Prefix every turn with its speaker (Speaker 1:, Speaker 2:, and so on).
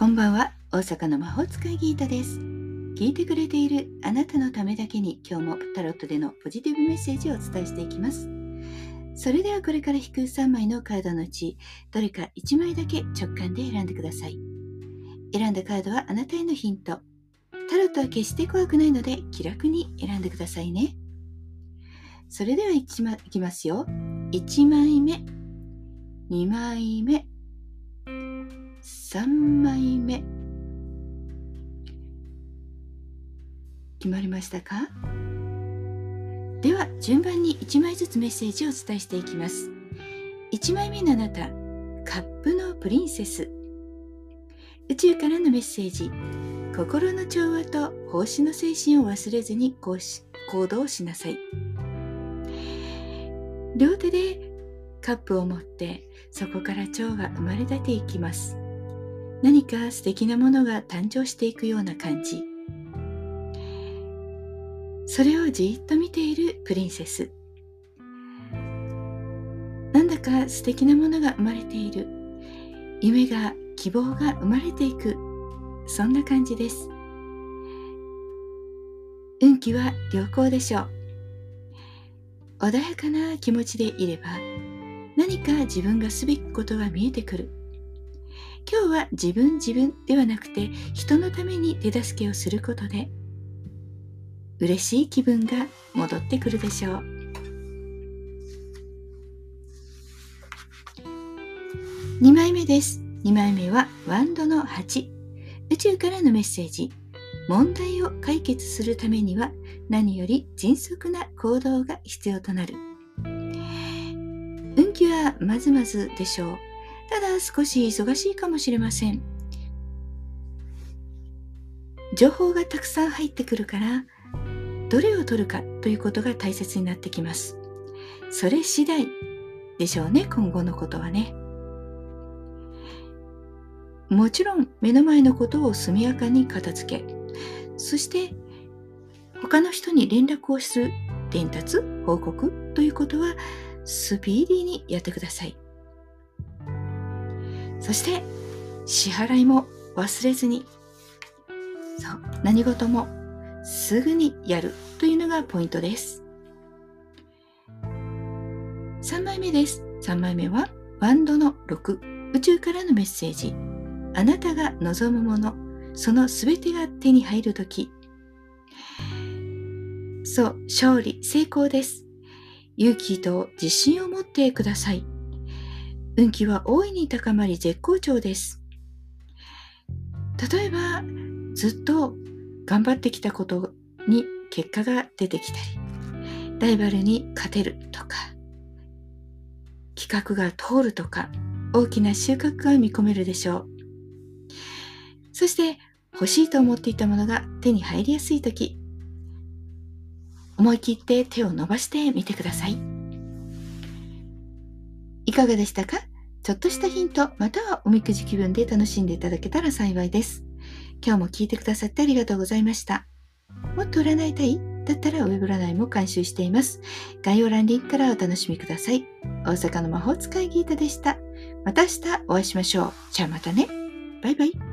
Speaker 1: こんばんは。大阪の魔法使いギータです。聞いてくれているあなたのためだけに今日もタロットでのポジティブメッセージをお伝えしていきます。それではこれから引く3枚のカードのうちどれか1枚だけ直感で選んでください。選んだカードはあなたへのヒント。タロットは決して怖くないので気楽に選んでくださいね。それでは 1, まいきますよ。1枚目。2枚目。3枚目。決まりましたか？では順番に1枚ずつメッセージをお伝えしていきます。1枚目のあなたカップのプリンセス。宇宙からのメッセージ。心の調和と奉仕の精神を忘れずに行動しなさい。両手でカップを持ってそこから蝶が生まれ出ていきます。何か素敵なものが誕生していくような感じ。それをじっと見ているプリンセス。なんだか素敵なものが生まれている。夢が希望が生まれていく。そんな感じです。運気は良好でしょう。穏やかな気持ちでいれば何か自分がすべきことが見えてくる。今日は自分自分ではなくて人のために手助けをすることで嬉しい気分が戻ってくるでしょう。2枚目です。2枚目はワンドの8宇宙からのメッセージ。問題を解決するためには何より迅速な行動が必要となる。運気はまずまずでしょう。ただ少し忙しいかもしれません。情報がたくさん入ってくるからどれを取るかということが大切になってきます。それ次第でしょうね今後のことはね。もちろん目の前のことを速やかに片付け。そして他の人に連絡をする伝達報告ということはスピーディーにやってください。そして支払いも忘れずに。そう何事もすぐにやるというのがポイントです。3枚目です。3枚目はワンドの6宇宙からのメッセージ。あなたが望むもの。そのすべてが手に入るときそう勝利成功です。勇気と自信を持ってください。運気は大いに高まり絶好調です。例えば、ずっと頑張ってきたことに結果が出てきたり、ライバルに勝てるとか、企画が通るとか、大きな収穫が見込めるでしょう。そして欲しいと思っていたものが手に入りやすい時、思い切って手を伸ばしてみてください。いかがでしたか？ちょっとしたヒント、またはおみくじ気分で楽しんでいただけたら幸いです。今日も聞いてくださってありがとうございました。もっと占いたい？だったらウェブ占いも監修しています。概要欄リンクからお楽しみください。大阪の魔法使いギータでした。また明日お会いしましょう。じゃあまたね。バイバイ。